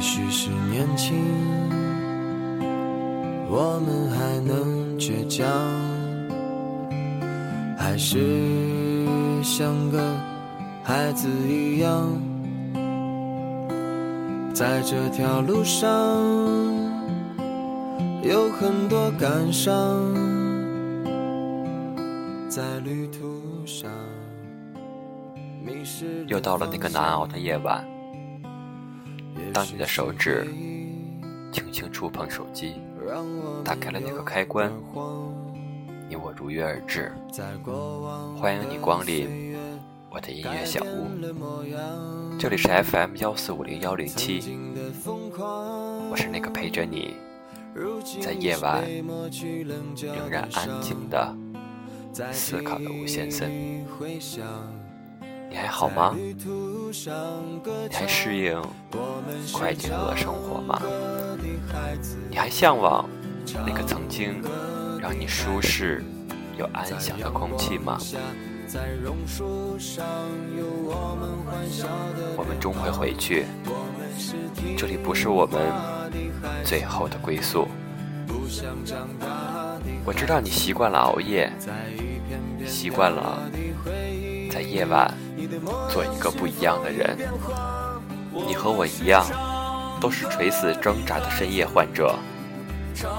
许是年轻，我们还能倔强，还是像个孩子一样，在这条路上有很多感伤，在旅途上迷失又到了那个难熬的夜晚，当你的手指轻轻触碰手机，打开了那个开关，你我如约而至。欢迎你光临我的音乐小屋，这里是 FM 幺四五零幺零七，我是那个陪着你在夜晚仍然安静的思考的吴先生。你还好吗？你还适应快节奏的生活吗？你还向往那个曾经让你舒适又安详的空气吗？我们终会回去，这里不是我们最后的归宿。我知道你习惯了熬夜，习惯了在夜晚。做一个不一样的人，你和我一样，都是垂死挣扎的深夜患者。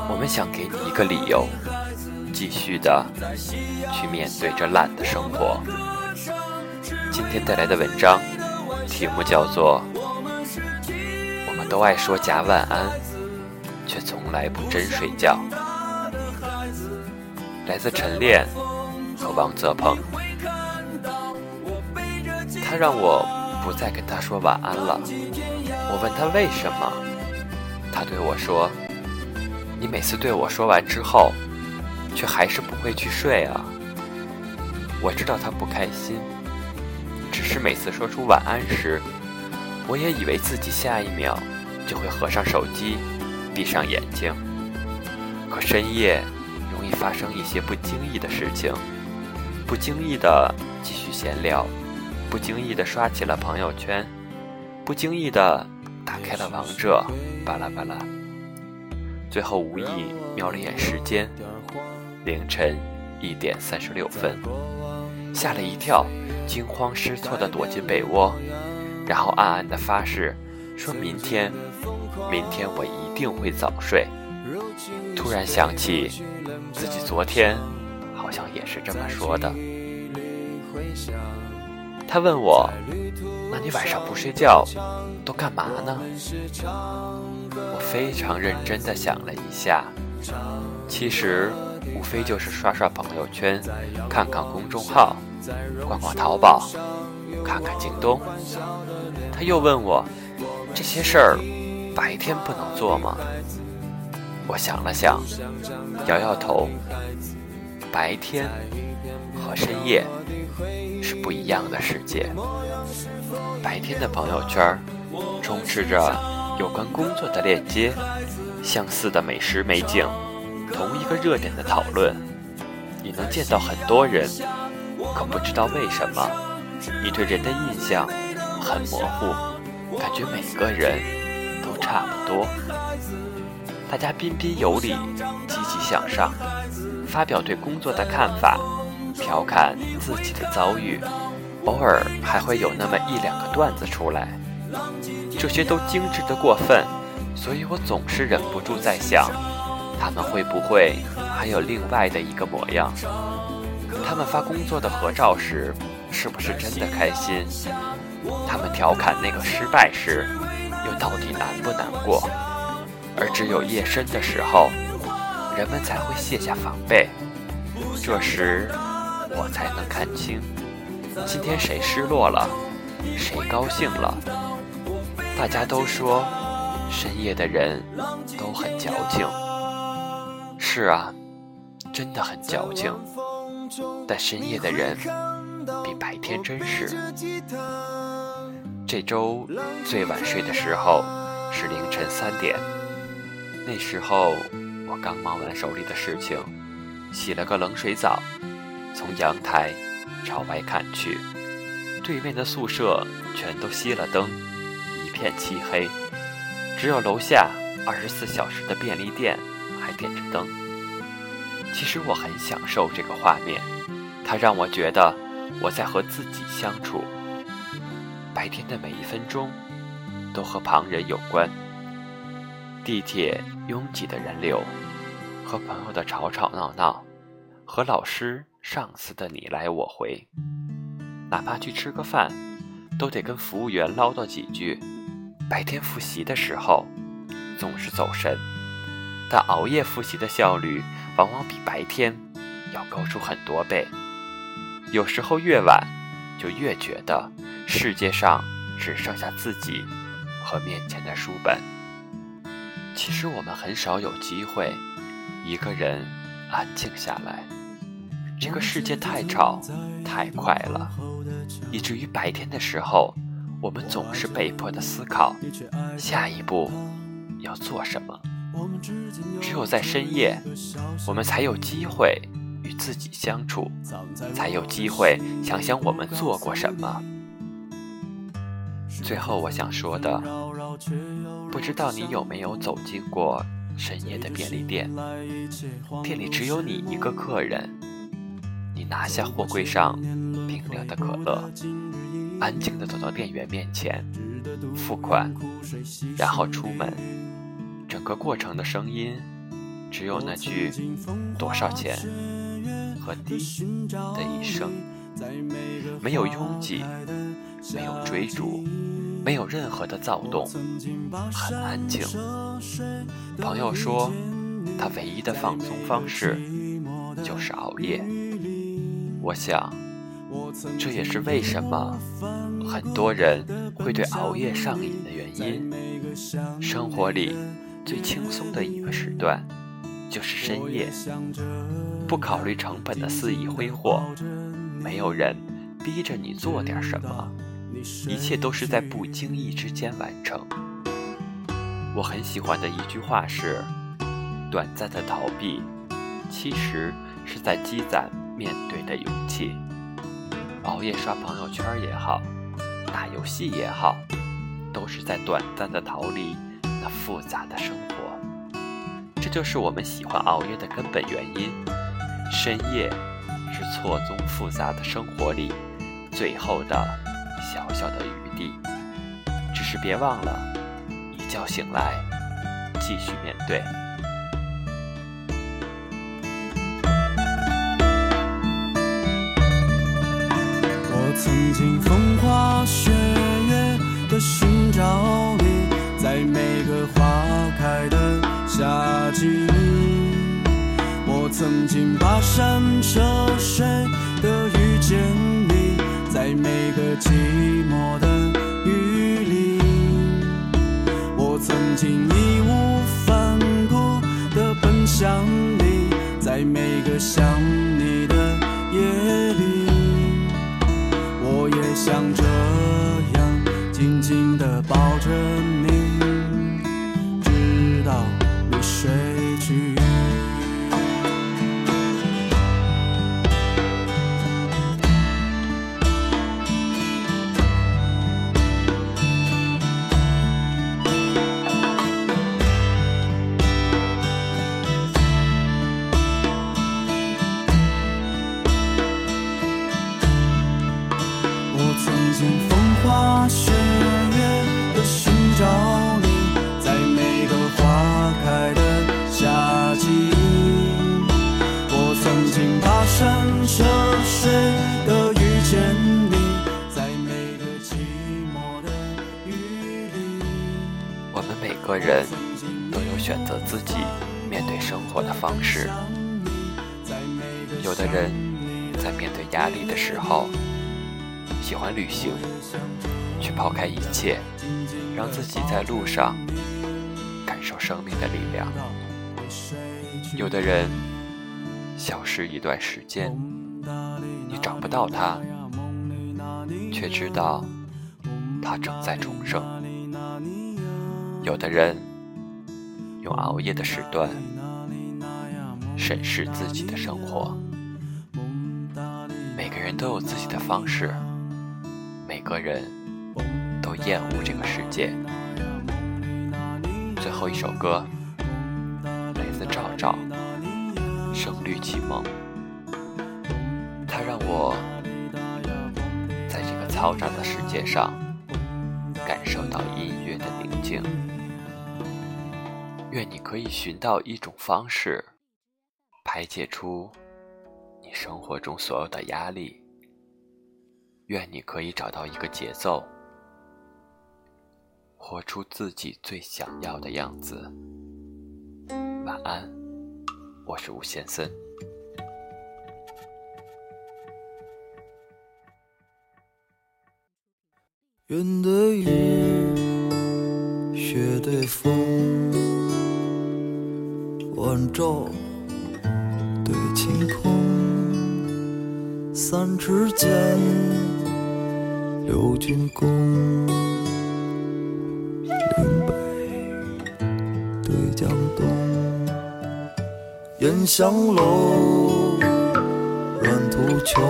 我们想给你一个理由，继续的去面对这懒的生活。今天带来的文章题目叫做《我们都爱说假晚安，却从来不真睡觉》，来自晨练和王泽鹏。他让我不再跟他说晚安了。我问他为什么，他对我说：“你每次对我说完之后，却还是不会去睡啊。”我知道他不开心，只是每次说出晚安时，我也以为自己下一秒就会合上手机，闭上眼睛。可深夜容易发生一些不经意的事情，不经意的继续闲聊。不经意地刷起了朋友圈，不经意地打开了王者，巴拉巴拉。最后无意瞄了眼时间，凌晨一点三十六分，吓了一跳，惊慌失措地躲进被窝，然后暗暗地发誓，说明天，明天我一定会早睡。突然想起，自己昨天好像也是这么说的。他问我：“那你晚上不睡觉，都干嘛呢？”我非常认真地想了一下，其实无非就是刷刷朋友圈，看看公众号，逛逛淘宝，看看京东。他又问我：“这些事儿白天不能做吗？”我想了想，摇摇头。白天和深夜。是不一样的世界。白天的朋友圈充斥着有关工作的链接，相似的美食美景，同一个热点的讨论，你能见到很多人，可不知道为什么，你对人的印象很模糊，感觉每个人都差不多。大家彬彬有礼，积极向上，发表对工作的看法。调侃自己的遭遇，偶尔还会有那么一两个段子出来，这些都精致的过分，所以我总是忍不住在想，他们会不会还有另外的一个模样？他们发工作的合照时，是不是真的开心？他们调侃那个失败时，又到底难不难过？而只有夜深的时候，人们才会卸下防备，这时。我才能看清，今天谁失落了，谁高兴了。大家都说，深夜的人都很矫情。是啊，真的很矫情。但深夜的人比白天真实。这周最晚睡的时候是凌晨三点，那时候我刚忙完手里的事情，洗了个冷水澡。从阳台朝外看去，对面的宿舍全都熄了灯，一片漆黑，只有楼下二十四小时的便利店还点着灯。其实我很享受这个画面，它让我觉得我在和自己相处。白天的每一分钟都和旁人有关。地铁拥挤的人流，和朋友的吵吵闹闹，和老师、上司的你来我回，哪怕去吃个饭，都得跟服务员唠叨几句。白天复习的时候总是走神，但熬夜复习的效率往往比白天要高出很多倍。有时候越晚，就越觉得世界上只剩下自己和面前的书本。其实我们很少有机会一个人安静下来。这个世界太吵太快了，以至于白天的时候，我们总是被迫的思考下一步要做什么。只有在深夜，我们才有机会与自己相处，才有机会想想我们做过什么。最后，我想说的。不知道你有没有走进过深夜的便利店？店里只有你一个客人，拿下货柜上冰凉的可乐，安静地走到店员面前付款，然后出门。整个过程的声音只有那句“多少钱”和“滴”的一声，没有拥挤，没有追逐。没有任何的躁动，很安静。朋友说，他唯一的放松方式就是熬夜。我想，这也是为什么很多人会对熬夜上瘾的原因。生活里最轻松的一个时段就是深夜，不考虑成本的肆意挥霍，没有人逼着你做点什么。一切都是在不经意之间完成。我很喜欢的一句话是：“短暂的逃避，其实是在积攒面对的勇气。”熬夜刷朋友圈也好，打游戏也好，都是在短暂的逃离那复杂的生活。这就是我们喜欢熬夜的根本原因。深夜是错综复杂的生活里最后的。小小的余地，只是别忘了，一觉醒来，继续面对。曾经风花雪月的寻找你，在每个花开的夏季。我曾经跋山涉水的遇见你，在每个寂寞的雨里，我曾经义无反顾的奔向你，在每个想个人都有选择自己面对生活的方式。有的人在面对压力的时候，喜欢旅行，去抛开一切，让自己在路上感受生命的力量。有的人消失一段时间，你找不到他，却知道他正在重生。有的人用熬夜的时段审视自己的生活，每个人都有自己的方式，每个人都厌恶这个世界。最后一首歌，来自赵照，《声律启蒙》。它让我在这个嘈杂的世界上感受到音乐的宁静。愿你可以寻到一种方式，排解出你生活中所有的压力。愿你可以找到一个节奏。活出自己最想要的样子。晚安，我是吴先森。云对雨，雪对风，晚照对晴空，三尺剑，六钧弓。岭北对江东，烟香楼，软土穷，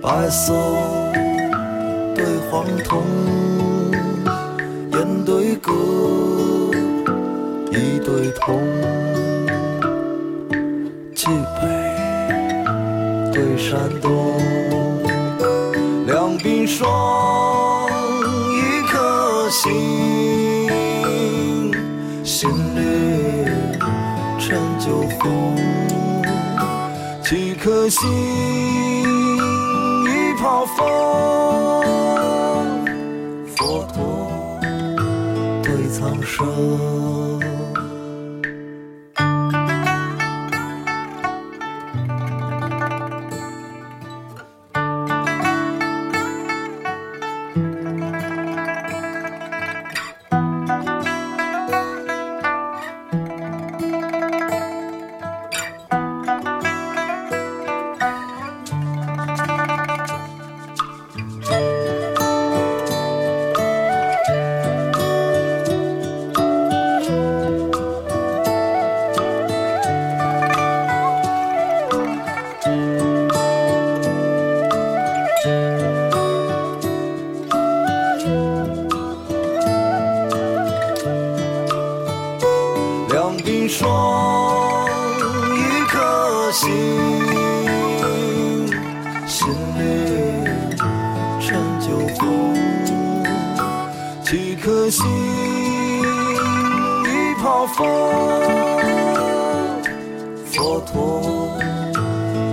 白色对黄铜，烟对歌，一对铜，蓟北对山东，两鬓霜，一颗心。心绿陈酒红，几颗心，一泡风。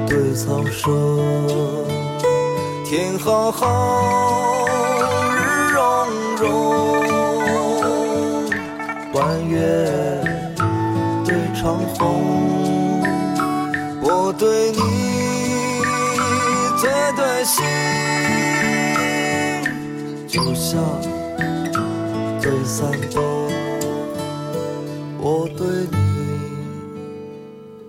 对苍生，天浩浩，日融融，弯月对。长虹，我对你最对心，就像对三冬。我对